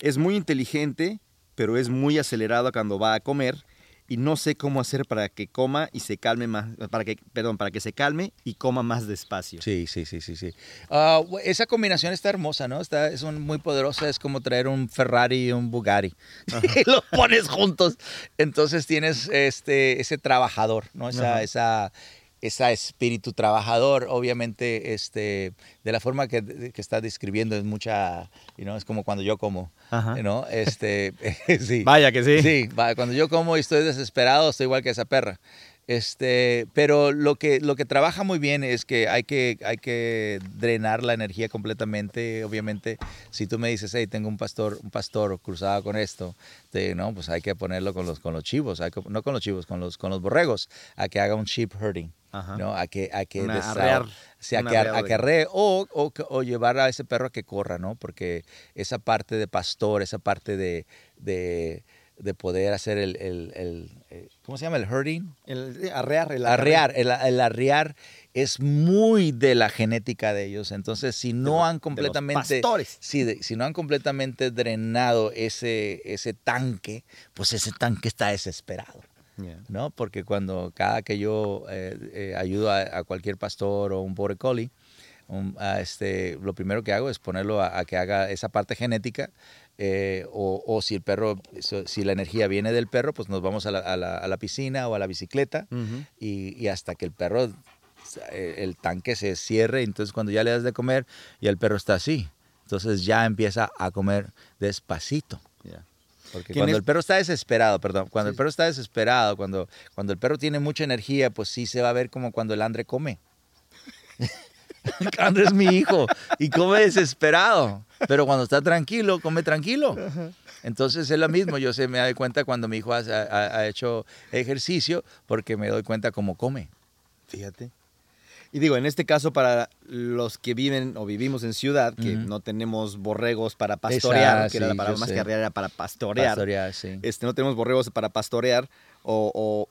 Es muy inteligente, pero es muy acelerada cuando va a comer y no sé cómo hacer para que coma y se calme más, para que, perdón, para que se calme y coma más despacio. Sí, sí, sí, sí, sí. Bu- esa combinación está hermosa, ¿no? Está, es un- muy poderosa, es como traer un Ferrari y un Bugatti. y los pones juntos. Entonces tienes este, ese trabajador, ¿no? Esa, Ajá. esa, esa espíritu trabajador, obviamente, este, de la forma que, que está describiendo es mucha, you know, es como cuando yo como, Ajá. ¿no? Este, sí. Vaya que sí. Sí, cuando yo como y estoy desesperado, estoy igual que esa perra. Este, pero lo que, lo que trabaja muy bien es que hay, que hay que drenar la energía completamente. Obviamente, si tú me dices, hey, tengo un pastor, un pastor cruzado con esto, te- no, pues hay que ponerlo con los, con los chivos, hay que- no con los chivos, con los, con los borregos, a que haga un sheep herding. Ajá. ¿no? A que, a que arrear, sí, a que, a que arree, o, o, o llevar a ese perro a que corra, ¿no? Porque esa parte de pastor, esa parte de, de, de poder hacer el, el- el- eh, ¿cómo se llama? El herding. El, arrear, el Arrear, el, el arrear es muy de la genética de ellos. Entonces, si no han completamente, de- si no han completamente drenado ese, ese tanque, pues ese tanque está desesperado. Yeah. ¿no? Porque cuando cada que yo eh, eh, ayudo a, a cualquier pastor o un border collie, un- a este, lo primero que hago es ponerlo a, a que haga esa parte genética. Eh, o, o si el perro, si la energía viene del perro, pues nos vamos a la, a la- a la piscina o a la bicicleta Ujú. y, y hasta que el perro, eh, el tanque se cierre. Entonces cuando ya le das de comer, ya el perro está así. Entonces ya empieza a comer despacito. Yeah. Porque ¿Quién cuando es- el perro está desesperado, perdón, cuando el Sí. perro está desesperado, cuando, cuando el perro tiene mucha energía, pues sí se va a ver como cuando el Andre come. Andre es mi hijo y come desesperado, pero cuando está tranquilo, come tranquilo. Entonces es lo mismo, yo se me doy cuenta cuando mi hijo ha, ha- ha hecho ejercicio porque me doy cuenta cómo come. Fíjate. Y digo, en este caso, para los que viven o vivimos en ciudad, que Ujú. no tenemos borregos para pastorear, Esa, que era la sí, palabra más sé. que era para pastorear. Pastorear, sí. Este, no tenemos borregos para pastorear, o,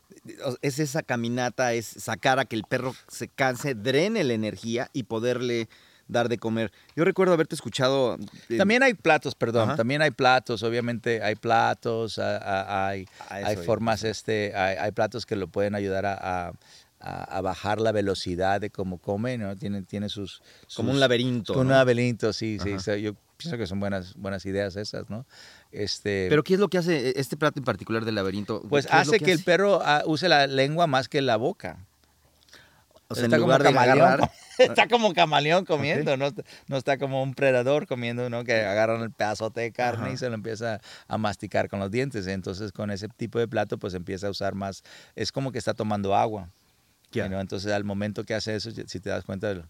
es esa caminata, es sacar a que el perro se canse, drene la energía y poderle dar de comer. Yo recuerdo haberte escuchado... eh, también hay platos, perdón, también hay platos, obviamente hay platos, hay, hay formas, este, hay, platos que lo pueden ayudar a, bajar la velocidad de cómo come, ¿no? Tiene, tiene sus, Como un laberinto. Como un laberinto, sí, sí. Yo pienso que son buenas, buenas ideas esas, ¿no? Este, Pero ¿qué es lo que hace e, este plato en particular del laberinto? Pues hace que, el perro ah, use la lengua más que la boca. O sea, está en lugar de agarrar... está como camaleón comiendo, no, no, está como un predador comiendo, ¿no? Que agarran el pedazote de carne y se lo empieza a masticar con los dientes. Entonces, con ese tipo de plato, pues empieza a usar más... Es como que está tomando agua. ¿no? Entonces, al momento que hace eso, si te das cuenta,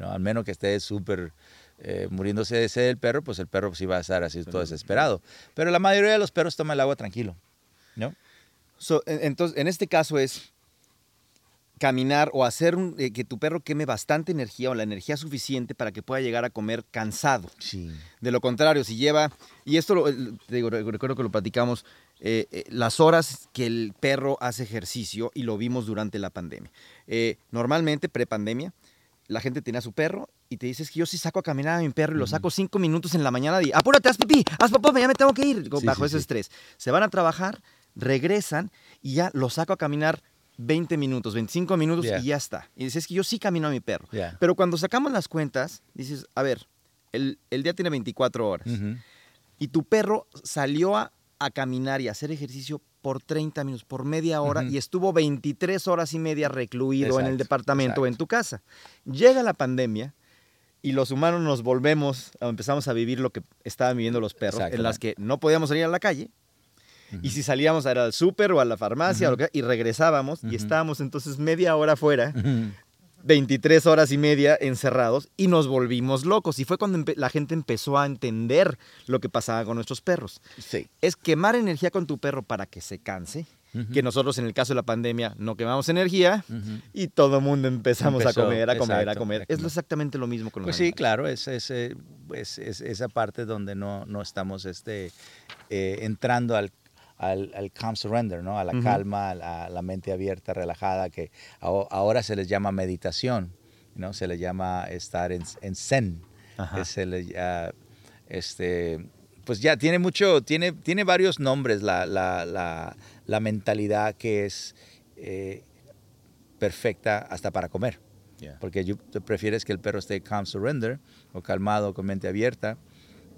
al menos que esté súper eh, muriéndose de sed el perro, pues el perro sí va a estar así todo desesperado. Pero la mayoría de los perros toman el agua tranquilo, ¿no? entonces, en este caso es caminar o hacer eh, que tu perro queme bastante energía o la energía suficiente para que pueda llegar a comer cansado. Sí. De lo contrario, si lleva, y esto lo, te digo, recuerdo que lo platicamos, eh, las horas que el perro hace ejercicio y lo vimos durante la pandemia. normalmente, prepandemia, la gente tenía a su perro y te dices que yo sí saco a caminar a mi perro y lo saco cinco minutos en la mañana y apúrate, haz pipí, haz papá, ya me tengo que ir, bajo ese estrés. Se van a trabajar, regresan y ya lo saco a caminar 20 minutos, 25 minutos y ya está. Y dices que yo sí camino a mi perro. Pero cuando sacamos las cuentas, dices, a ver, el, día tiene 24 horas y tu perro salió a, a caminar y a hacer ejercicio por 30 minutos, por media hora, y estuvo 23 horas y media recluido en el departamento o en tu casa. Llega la pandemia y los humanos nos volvemos, empezamos a vivir lo que estaban viviendo los perros, en las que no podíamos salir a la calle, y si salíamos a ir al súper o a la farmacia y regresábamos y estábamos entonces media hora afuera 23 horas y media encerrados y nos volvimos locos. Y fue cuando la gente empezó a entender lo que pasaba con nuestros perros. Sí. Es quemar energía con tu perro para que se canse. Que nosotros en el caso de la pandemia no quemamos energía y todo el mundo empezamos a comer, a comer, a comer. Es exactamente lo mismo con los Pues sí, claro, es, es, esa parte donde no, no estamos este, eh, entrando al al, al calm surrender, ¿no? a la calma, a la, mente abierta, relajada, que ahora se les llama meditación, ¿no? se les llama estar en, zen. este, pues ya tiene mucho, tiene, tiene varios nombres la, la, la, mentalidad que es eh, perfecta hasta para comer. Porque tú prefieres que el perro esté calm surrender o calmado con mente abierta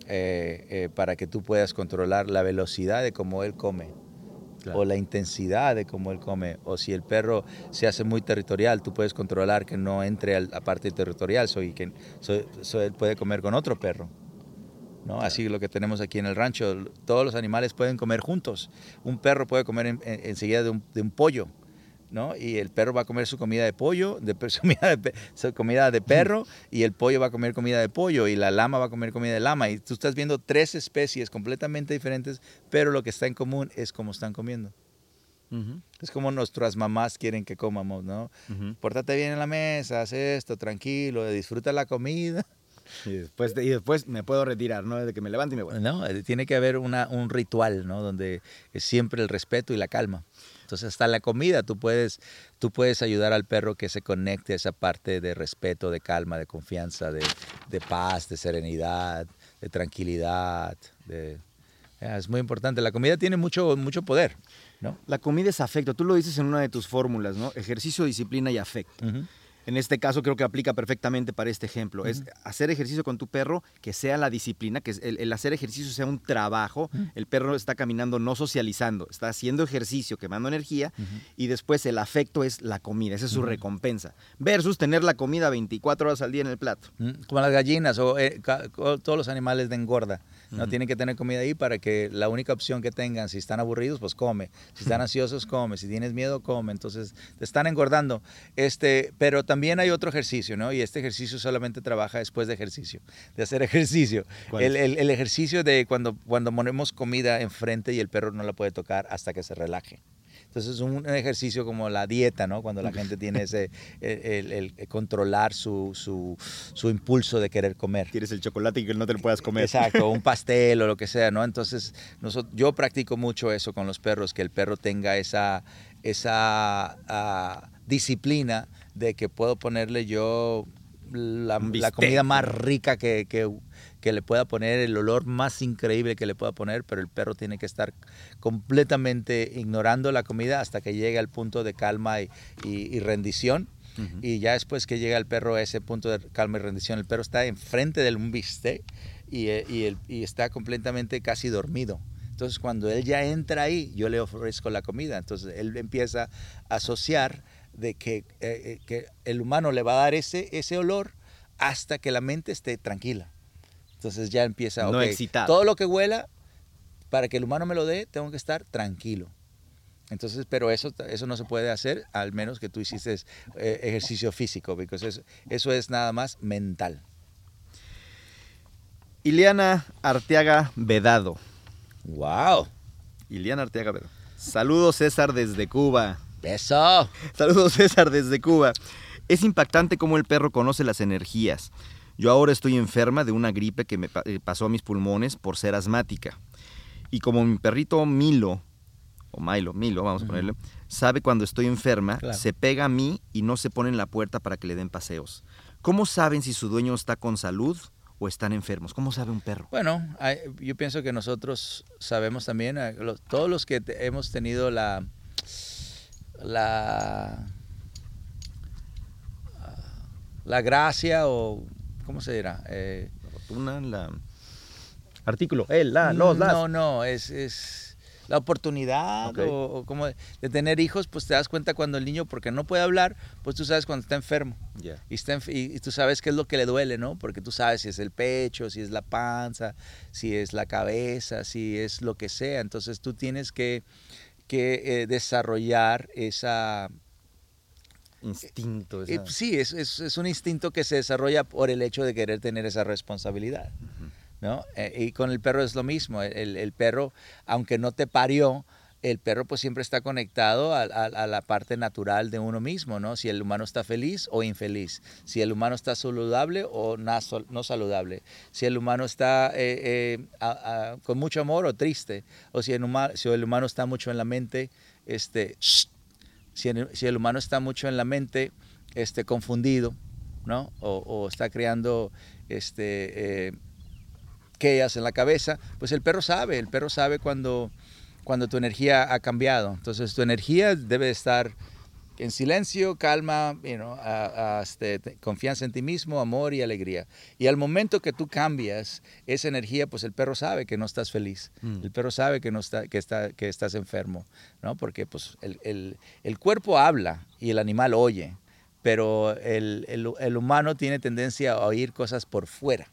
eh, eh, para que tú puedas controlar la velocidad de cómo él come. o la intensidad de cómo él come, o si el perro se hace muy territorial, tú puedes controlar que no entre a la parte territorial, soy que él puede comer con otro perro. ¿No? Así lo que tenemos aquí en el rancho, todos los animales pueden comer juntos. Un perro puede comer enseguida de un pollo, ¿no? Y el perro va a comer su comida de pollo, de, su, comida de, perro, y el pollo va a comer comida de pollo, y la lama va a comer comida de lama. Y tú estás viendo tres especies completamente diferentes, pero lo que está en común es cómo están comiendo. Es como nuestras mamás quieren que comamos, ¿no? Pórtate bien en la mesa, haz esto, tranquilo, disfruta la comida. Y después, y después me puedo retirar, ¿no? Desde que me levante y me voy. No, eh, tiene que haber una, un ritual, ¿no? Donde es siempre el respeto y la calma. Entonces, hasta la comida, tú puedes, tú puedes ayudar al perro que se conecte a esa parte de respeto, de calma, de confianza, de, de paz, de serenidad, de tranquilidad. De, es muy importante. La comida tiene mucho, mucho poder, ¿no? La comida es afecto. Tú lo dices en una de tus fórmulas, ¿no? Ejercicio, disciplina y afecto. En este caso creo que aplica perfectamente para este ejemplo. Es hacer ejercicio con tu perro, que sea la disciplina, que el, hacer ejercicio sea un trabajo. El perro está caminando, no socializando, está haciendo ejercicio, quemando energía. Y después el afecto es la comida, esa es su recompensa. Versus tener la comida 24 horas al día en el plato. Como las gallinas o eh, todos los animales de engorda. No tienen que tener comida ahí para que la única opción que tengan, si están aburridos, pues come. Si están ansiosos, come. Si tienes miedo, come. Entonces te están engordando. Este, pero también hay otro ejercicio, ¿no? Y este ejercicio solamente trabaja después de ejercicio, de hacer ejercicio. El, el, ejercicio de cuando, cuando ponemos comida enfrente y el perro no la puede tocar hasta que se relaje. Entonces es un ejercicio como la dieta, ¿no? Cuando la gente tiene ese, el, controlar su, su, impulso de querer comer. Quieres el chocolate y que no te lo puedas comer. Exacto, un pastel o lo que sea, ¿no? Entonces nosotros, yo practico mucho eso con los perros, que el perro tenga esa, esa ah, disciplina de que puedo ponerle yo la, la comida más rica que, que- que le pueda poner, el olor más increíble que le pueda poner, pero el perro tiene que estar completamente ignorando la comida hasta que llegue al punto de calma y, y- y rendición. Y ya después que llega el perro a ese punto de calma y rendición, el perro está enfrente del un bistec y, eh, y el- y está completamente casi dormido. Entonces cuando él ya entra ahí, yo le ofrezco la comida. Entonces él empieza a asociar de que, eh, eh, que el humano le va a dar ese, ese olor hasta que la mente esté tranquila. Entonces ya empieza, No ok, excitado. todo lo que huela, para que el humano me lo dé, tengo que estar tranquilo. Entonces, pero eso, eso no se puede hacer al menos que tú hiciste eh, ejercicio físico, porque eso, eso es nada más mental. Ileana Arteaga Vedado. ¡Wow! Ileana Arteaga Vedado. Saludos César desde Cuba. ¡Eso! Saludos César desde Cuba. Es impactante cómo el perro conoce las energías. Yo ahora estoy enferma de una gripe que me eh, pasó a mis pulmones por ser asmática. Y como mi perrito Milo, o Milo, Milo, vamos a ponerle, sabe cuando estoy enferma, Claro. se pega a mí y no se pone en la puerta para que le den paseos. ¿Cómo saben si su dueño está con salud o están enfermos? ¿Cómo sabe un perro? Bueno, yo pienso que nosotros sabemos también, eh, todos los que hemos tenido la, la, ah, la gracia o, ¿cómo se dirá? Eh, La rotuna, la... Artículo, el, la, los, las. No, no, es, es la oportunidad o, o como de, de tener hijos, pues te das cuenta cuando el niño, porque no puede hablar, pues tú sabes cuando está enfermo. Ya. Y, está enf- y- y tú sabes qué es lo que le duele, ¿no? Porque tú sabes si es el pecho, si es la panza, si es la cabeza, si es lo que sea. Entonces tú tienes que, que, eh, desarrollar esa... Instinto. eh, esa- sí, es, es- es un instinto que se desarrolla por el hecho de querer tener esa responsabilidad. ¿no? Eh, y con el perro es lo mismo. El, el- perro, aunque no te parió, el perro pues siempre está conectado a, a- a la parte natural de uno mismo, ¿no? Si el humano está feliz o infeliz, si el humano está saludable o sol- no saludable, si el humano está eh, eh, a- con mucho amor o triste, o si el, huma- si el humano está mucho en la mente, este, si el, humano está mucho en la mente, este, confundido, ¿no? O, o está creando este, eh, en la cabeza, pues el perro sabe, el perro sabe cuando, cuando tu energía ha cambiado. Entonces tu energía debe estar en silencio, calma, you know, a- a, este, te- confianza en ti mismo, amor y alegría. Y al momento que tú cambias esa energía, pues el perro sabe que no estás feliz. Mm. El perro sabe que, no está, que, está, que estás enfermo, ¿no? Porque pues, el, el- el cuerpo habla y el animal oye, pero el, el- el humano tiene tendencia a oír cosas por fuera.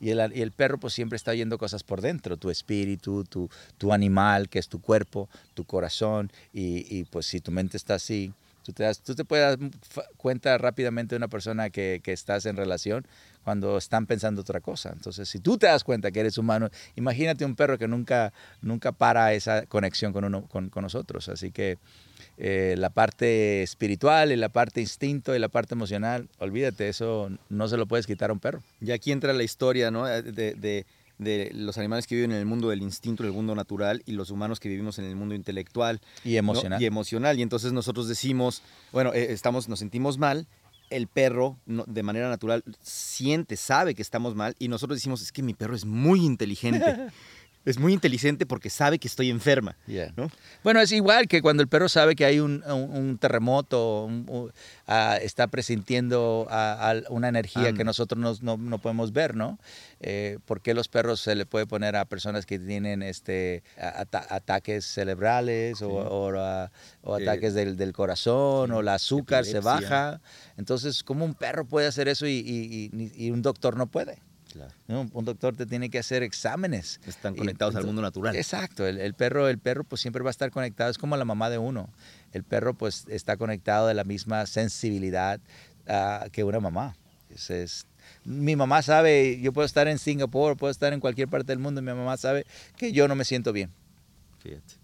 Y el, y el perro pues siempre está oyendo cosas por dentro, tu espíritu, tu, tu animal, que es tu cuerpo, tu corazón, y, y, pues si tu mente está así, tú te, das, tú te puedes dar cuenta rápidamente de una persona que, que estás en relación cuando están pensando otra cosa. Entonces, si tú te das cuenta que eres humano, imagínate un perro que nunca, nunca para esa conexión con, uno, con, con nosotros. Así que eh, la parte espiritual y la parte instinto y la parte emocional, olvídate, eso no se lo puedes quitar a un perro. Y aquí entra la historia, ¿no? De, de- de los animales que viven en el mundo del instinto, en el mundo natural, y los humanos que vivimos en el mundo intelectual. Y ¿no? emocional. Y emocional. Y entonces nosotros decimos, bueno, eh, estamos, nos sentimos mal, el perro de manera natural siente, sabe que estamos mal, y nosotros decimos, es que mi perro es muy inteligente. es muy inteligente porque sabe que estoy enferma. Yeah. ¿no? Bueno, es igual que cuando el perro sabe que hay un, un- un terremoto, un- ah, está presintiendo una energía que nosotros no, no- no podemos ver, ¿no? Eh, ¿Por qué los perros se le puede poner a personas que tienen este, ata- ataques cerebrales o, Sí. o, o Eh, ataques del, del corazón o el azúcar se baja? Entonces, ¿cómo un perro puede hacer eso y, y- y- y un doctor no puede? ¿No? Un doctor te tiene que hacer exámenes. Están Y conectados al mundo natural. Exacto, el, el perro, el perro pues siempre va a estar conectado, es como la mamá de uno. El perro pues está conectado de la misma sensibilidad ah, que una mamá. Es- es- mi mamá sabe, yo puedo estar en Singapur, puedo estar en cualquier parte del mundo, y mi mamá sabe que yo no me siento bien. Fíjate.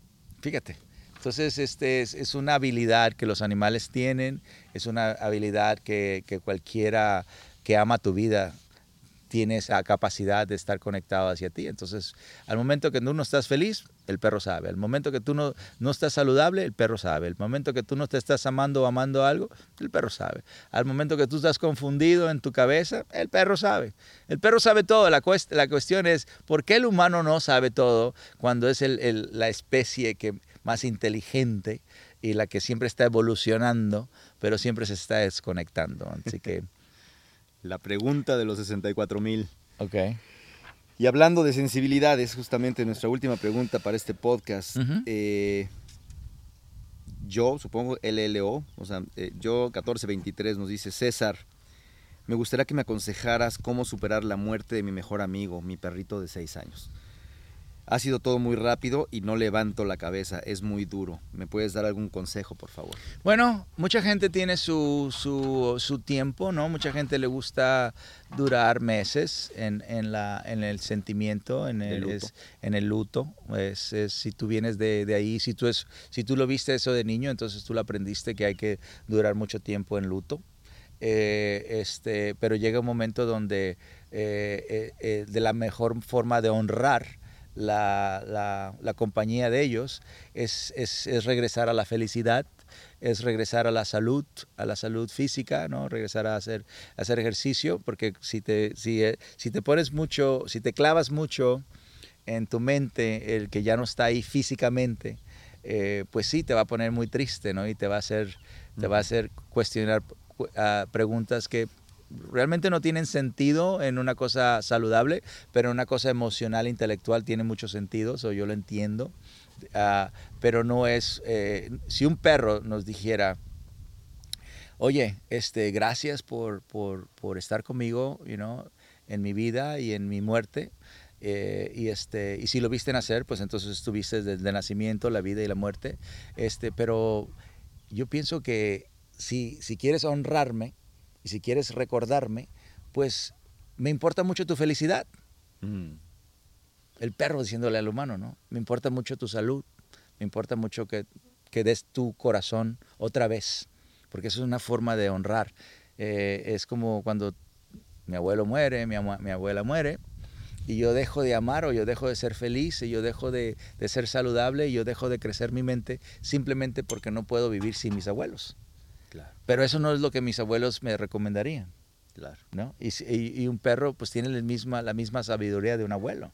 Fíjate. Entonces, este es, es una habilidad que los animales tienen, es una habilidad que, que cualquiera que ama tu vida tiene esa capacidad de estar conectado hacia ti. Entonces, al momento que tú no estás feliz, el perro sabe. Al momento que tú no, no estás saludable, el perro sabe. El momento que tú no te estás amando o amando algo, el perro sabe. Al momento que tú estás confundido en tu cabeza, el perro sabe. El perro sabe todo. La, la cuestión es, ¿por qué el humano no sabe todo cuando es la especie que, más inteligente y la que siempre está evolucionando, pero siempre se está desconectando? Así que... la pregunta de los 64 mil. Ok. Y hablando de sensibilidades, justamente nuestra última pregunta para este podcast. Eh, yo, supongo LLO, o sea, eh, yo 1423 nos dice César, me gustaría que me aconsejaras cómo superar la muerte de mi mejor amigo, mi perrito de 6 años. Ha sido todo muy rápido y no levanto la cabeza, es muy duro. ¿Me puedes dar algún consejo, por favor? Bueno, mucha gente tiene su, su, tiempo, ¿no? Mucha gente le gusta durar meses en, en, la, en el sentimiento, en el, luto. en el luto. Es, si tú vienes de, de, ahí, si tú, es, si tú lo viste eso de niño, entonces tú lo aprendiste que hay que durar mucho tiempo en luto. Eh, este, pero llega un momento donde eh, eh, de la mejor forma de honrar la, la, compañía de ellos es, es, es, regresar a la felicidad, es regresar a la salud, a la salud física, ¿no? regresar a hacer, hacer ejercicio, porque si te, si, eh, si te pones mucho, si te clavas mucho en tu mente el que ya no está ahí físicamente, eh, pues sí, te va a poner muy triste, ¿no? Y te va a hacer, te va a hacer cuestionar uh, preguntas que realmente no tienen sentido en una cosa saludable, pero en una cosa emocional, intelectual tiene mucho sentido, eso yo lo entiendo. Uh, pero no es, eh, si un perro nos dijera, oye, este, gracias por, por, estar conmigo you en mi vida y en mi muerte, eh, y, este, y si lo viste nacer, pues entonces estuviste desde el nacimiento, la vida y la muerte. Este, pero yo pienso que si, si quieres honrarme, y si quieres recordarme, pues me importa mucho tu felicidad. Mm. El perro diciéndole al humano, ¿no? Me importa mucho tu salud, me importa mucho que, que des tu corazón otra vez, porque eso es una forma de honrar. Eh, es como cuando mi abuelo muere, mi, mi, abuela muere, y yo dejo de amar o yo dejo de ser feliz y yo dejo de, de ser saludable y yo dejo de crecer mi mente simplemente porque no puedo vivir sin mis abuelos. Pero eso no es lo que mis abuelos me recomendarían. Claro. ¿no? Y, y, un perro pues tiene la misma, la misma sabiduría de un abuelo.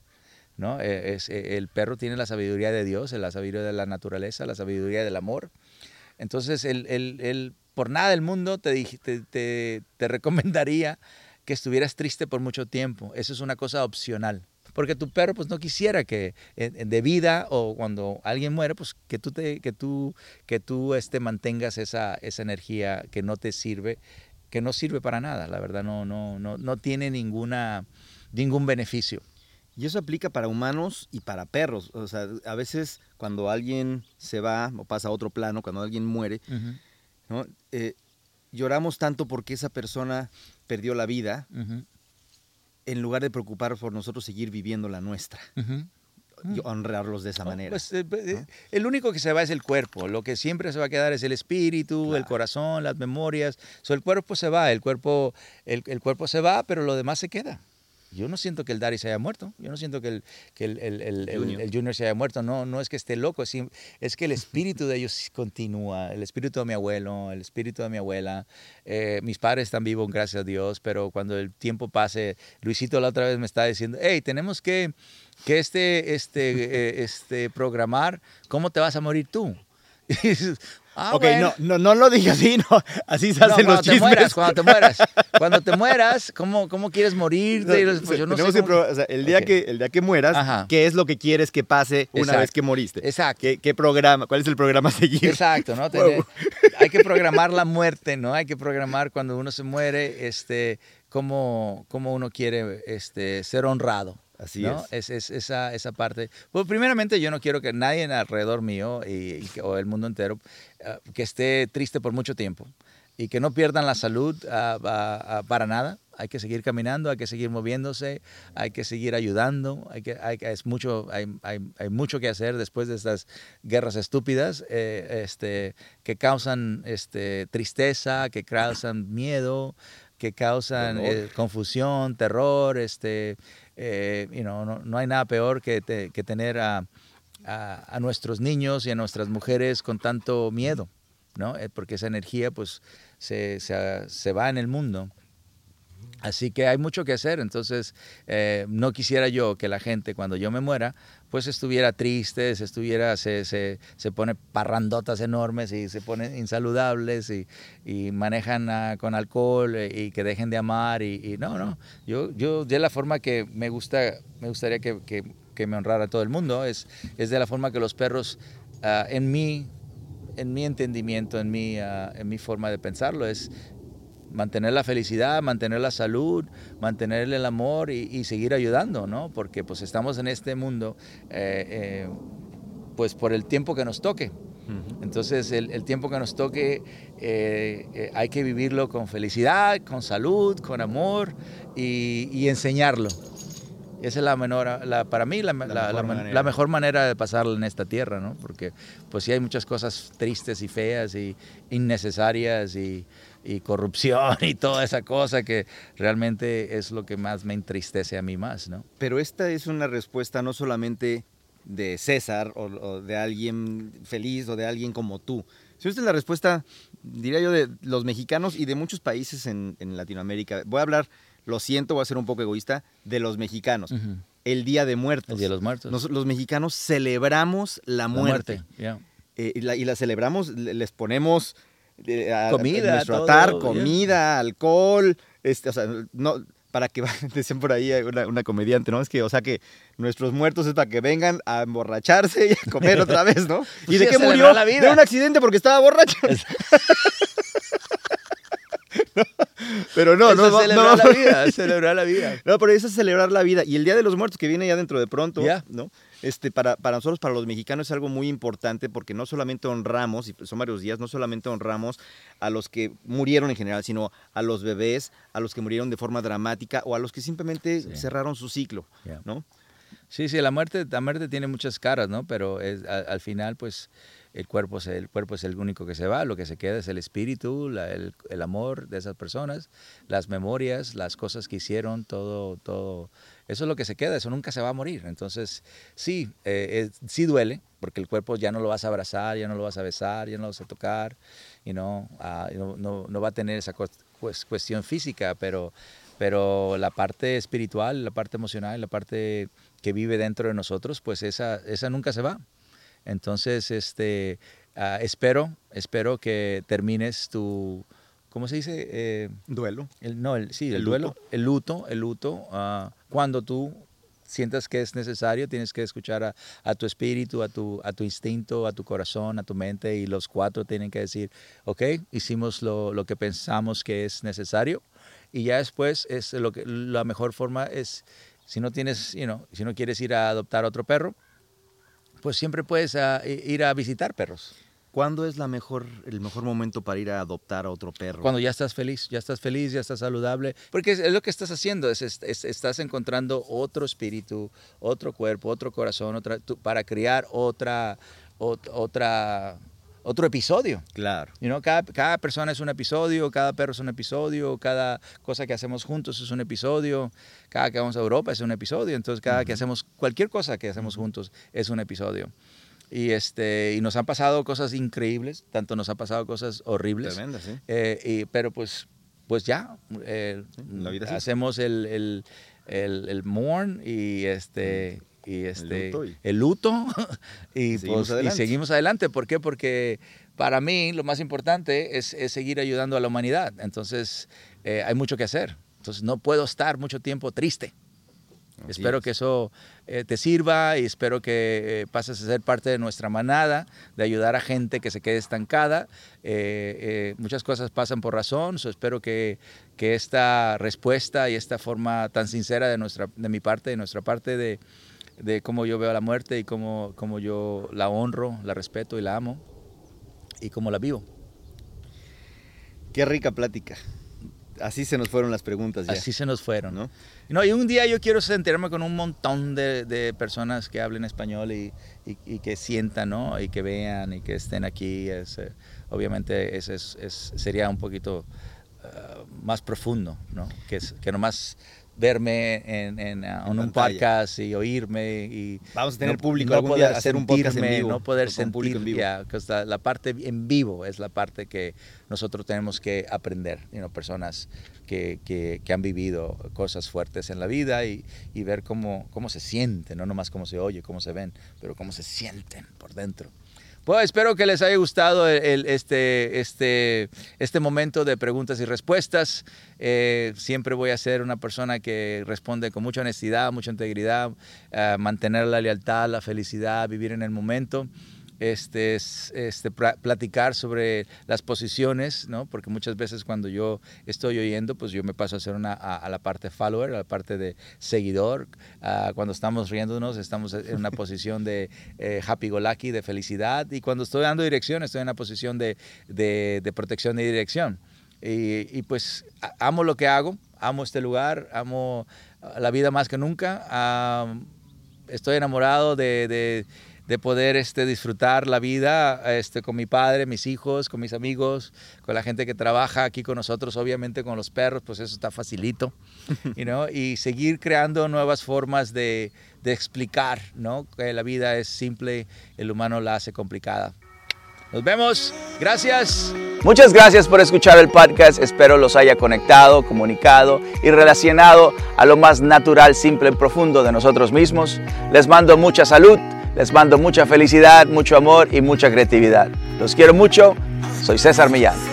¿no? E, es, e, el perro tiene la sabiduría de Dios, la sabiduría de la naturaleza, la sabiduría del amor. Entonces, él, él, él por nada del mundo te, te, te, te recomendaría que estuvieras triste por mucho tiempo. Eso es una cosa opcional porque tu perro pues no quisiera que de vida o cuando alguien muere pues que tú te que tú que tú este mantengas esa esa energía que no te sirve que no sirve para nada la verdad no no no no tiene ninguna ningún beneficio. Y eso aplica para humanos y para perros o sea a veces cuando alguien se va o pasa a otro plano cuando alguien muere ¿no? Eh, lloramos tanto porque esa persona perdió la vida en lugar de preocupar por nosotros seguir viviendo la nuestra. y honrarlos de esa manera. Pues, eh, eh, el único que se va es el cuerpo. Lo que siempre se va a quedar es el espíritu, el corazón, las memorias. el cuerpo se va, el cuerpo, el, cuerpo se va, pero lo demás se queda. Yo no siento que el Dari se haya muerto. Yo no siento que el, que el, el, junior. se haya muerto. No, no es que esté loco. Es, es, que el espíritu de ellos continúa. El espíritu de mi abuelo, el espíritu de mi abuela. Eh, mis padres están vivos, gracias a Dios. Pero cuando el tiempo pase, Luisito la otra vez me está diciendo, hey, tenemos que, que este, este, eh, este programar cómo te vas a morir tú. Ah, ok, no, no, no lo dije así, no, así se hacen los chismes. Mueras, cuando te mueras, cuando te mueras, ¿cómo, cómo quieres morir? Pues yo no sé o sea, el, día que, el día que mueras, ¿qué es lo que quieres que pase una vez que moriste? Exacto. ¿Qué, ¿Qué, programa? ¿Cuál es el programa a seguir? Exacto, ¿no? hay que programar la muerte, ¿no? Hay que programar cuando uno se muere, este, cómo, cómo uno quiere este, ser honrado. Así es. es. esa, esa parte. Pues primeramente yo no quiero que nadie alrededor mío y, o el mundo entero ah, que esté triste por mucho tiempo y que no pierdan la salud ah, ah, para nada. Hay que seguir caminando, hay que seguir moviéndose, hay que seguir ayudando, hay que, hay, es mucho, hay, hay, hay, mucho que hacer después de estas guerras estúpidas eh, este, que causan este, tristeza, que causan miedo, que causan eh, confusión, terror, este, eh, no, no, hay nada peor que, que tener a, a, nuestros niños y a nuestras mujeres con tanto miedo, ¿no? Eh, porque esa energía pues se, se, va en el mundo. Así que hay mucho que hacer, entonces eh, no quisiera yo que la gente cuando yo me muera pues estuviera triste, se, estuviera, se, se, se pone parrandotas enormes y se ponen insaludables y, y manejan con alcohol eh, y que dejen de amar y, no, no, yo, yo de la forma que me, gusta, me gustaría que, que, me honrara todo el mundo, es, es de la forma que los perros, ah, en, mi, en mi entendimiento, en mi, ah, en mi forma de pensarlo, es mantener la felicidad, mantener la salud, mantener el amor y, seguir ayudando, ¿no? Porque pues estamos en este mundo, eh, eh, pues por el tiempo que nos toque. Entonces el, tiempo que nos toque eh, hay que vivirlo con felicidad, con salud, con amor y enseñarlo. Esa es la menor, la, para mí la, mejor manera de pasarla en esta tierra, ¿no? Porque pues sí hay muchas cosas tristes y feas y innecesarias y, corrupción y toda esa cosa que realmente es lo que más me entristece a mí más, ¿no? Pero esta es una respuesta no solamente de César o, de alguien feliz o de alguien como tú. Si esta es la respuesta, diría yo, de los mexicanos y de muchos países en, en Latinoamérica. Voy a hablar lo siento, voy a ser un poco egoísta, de los mexicanos. El Día de Muertos. El Día de los Muertos. los mexicanos celebramos la muerte. Eh, y, la, celebramos, les ponemos comida, nuestro altar, comida, alcohol, este, o sea, no, para que decían por ahí una, una, comediante, ¿no? Es que, o sea, que nuestros muertos es para que vengan a emborracharse y a comer otra vez, ¿no? ¿Y de qué murió? La vida. De un accidente porque estaba borracho. Pero no, no, celebrar la vida, celebrar la vida. No, pero eso es celebrar la vida. Y el Día de los Muertos que viene ya dentro de pronto, ¿no? Este, para, para nosotros, para los mexicanos, es algo muy importante porque no solamente honramos, y son varios días, no solamente honramos a los que murieron en general, sino a los bebés, a los que murieron de forma dramática o a los que simplemente cerraron su ciclo, ¿no? Sí, sí, la muerte, la muerte tiene muchas caras, ¿no? Pero es, al final, pues el cuerpo, es el cuerpo es el único que se va, lo que se queda es el espíritu, el, el, amor de esas personas, las memorias, las cosas que hicieron, todo, todo. Eso es lo que se queda, eso nunca se va a morir. Entonces, sí, eh, sí duele, porque el cuerpo ya no lo vas a abrazar, ya no lo vas a besar, ya no lo vas a tocar, y no, ah, no, no, no, va a tener esa pues, cuestión física, pero, pero la parte espiritual, la parte emocional, la parte que vive dentro de nosotros, pues esa, esa nunca se va. Entonces, este, ah, espero, espero que termines tu, ¿cómo se dice? Eh, duelo. El, no, el, sí, el, duelo, el luto, el luto, uh, cuando tú sientas que es necesario, tienes que escuchar a, a, tu espíritu, a tu, a tu instinto, a tu corazón, a tu mente, y los cuatro tienen que decir, ok, hicimos lo, lo que pensamos que es necesario, y ya después es lo que, la mejor forma es, si no tienes, you know, si no quieres ir a adoptar otro perro, pues siempre puedes ah, ir a visitar perros. ¿Cuándo es la mejor, el mejor momento para ir a adoptar a otro perro? Cuando ya estás feliz, ya estás feliz, ya estás saludable. Porque es, lo que estás haciendo, es, estás encontrando otro espíritu, otro cuerpo, otro corazón, otra, para crear otra, otra otro episodio. Claro. You cada, cada, persona es un episodio, cada perro es un episodio, cada cosa que hacemos juntos es un episodio, cada que vamos a Europa es un episodio, entonces cada que hacemos cualquier cosa que hacemos juntos es un episodio. Y, este, y nos han pasado cosas increíbles, tanto nos han pasado cosas horribles. Tremendas, sí. Eh, y, pero pues, pues ya, eh, hacemos el, el, el, el mourn y este y este el luto, y, seguimos pues, y, seguimos adelante. ¿Por qué? Porque para mí lo más importante es, es seguir ayudando a la humanidad. Entonces eh, hay mucho que hacer. Entonces no puedo estar mucho tiempo triste. espero que eso eh, te sirva y espero que eh, pases a ser parte de nuestra manada, de ayudar a gente que se quede estancada. muchas cosas pasan por razón, so espero que, que, esta respuesta y esta forma tan sincera de, nuestra, de mi parte, de nuestra parte, de, de cómo yo veo la muerte y cómo, cómo yo la honro, la respeto y la amo y cómo la vivo. Qué rica plática. Así se nos fueron las preguntas ya. Así se nos fueron. ¿no? no y un día yo quiero sentirme con un montón de, de personas que hablen español y, y, que sientan, ¿no? Y que vean y que estén aquí. Es, eh, obviamente ese es, sería un poquito eh, más profundo, ¿no? Que, que nomás verme en, en, uh, en un pantalla. podcast y oírme y Vamos a tener no- público no algún poder hacer un podcast en vivo, no poder sentir en vivo. la parte en vivo es la parte que nosotros tenemos que aprender you know, personas que, que- que han vivido cosas fuertes en la vida y, y ver cómo, cómo se sienten, no nomás cómo se oye, cómo se ven, pero cómo se sienten por dentro. Pues espero que les haya gustado el- este, este, este momento de preguntas y respuestas. Eh, siempre voy a ser una persona que responde con mucha honestidad, mucha integridad, eh, mantener la lealtad, la felicidad, vivir en el momento. Este, es- este, platicar sobre las posiciones, ¿no? porque muchas veces cuando yo estoy oyendo, pues yo me paso a hacer una, a, a la parte follower, a la parte de seguidor. Ah, cuando estamos riéndonos, estamos en una posición de eh, happy go lucky, de felicidad. Y cuando estoy dando dirección, estoy en una posición de, de- de protección y dirección. Y, y, pues amo lo que hago, amo este lugar, amo ah, la vida más que nunca. Ah, estoy enamorado de, de- de poder este, disfrutar la vida este, con mi padre, mis hijos, con mis amigos, con la gente que trabaja aquí con nosotros, obviamente con los perros, pues eso está facilito, you know, y seguir creando nuevas formas de, de explicar ¿no? que la vida es simple, el humano la hace complicada. Nos vemos, gracias. Muchas gracias por escuchar el podcast. Espero los haya conectado, comunicado y relacionado a lo más natural, simple y profundo de nosotros mismos. Les mando mucha salud, les mando mucha felicidad, mucho amor y mucha creatividad. Los quiero mucho. Soy César Millán.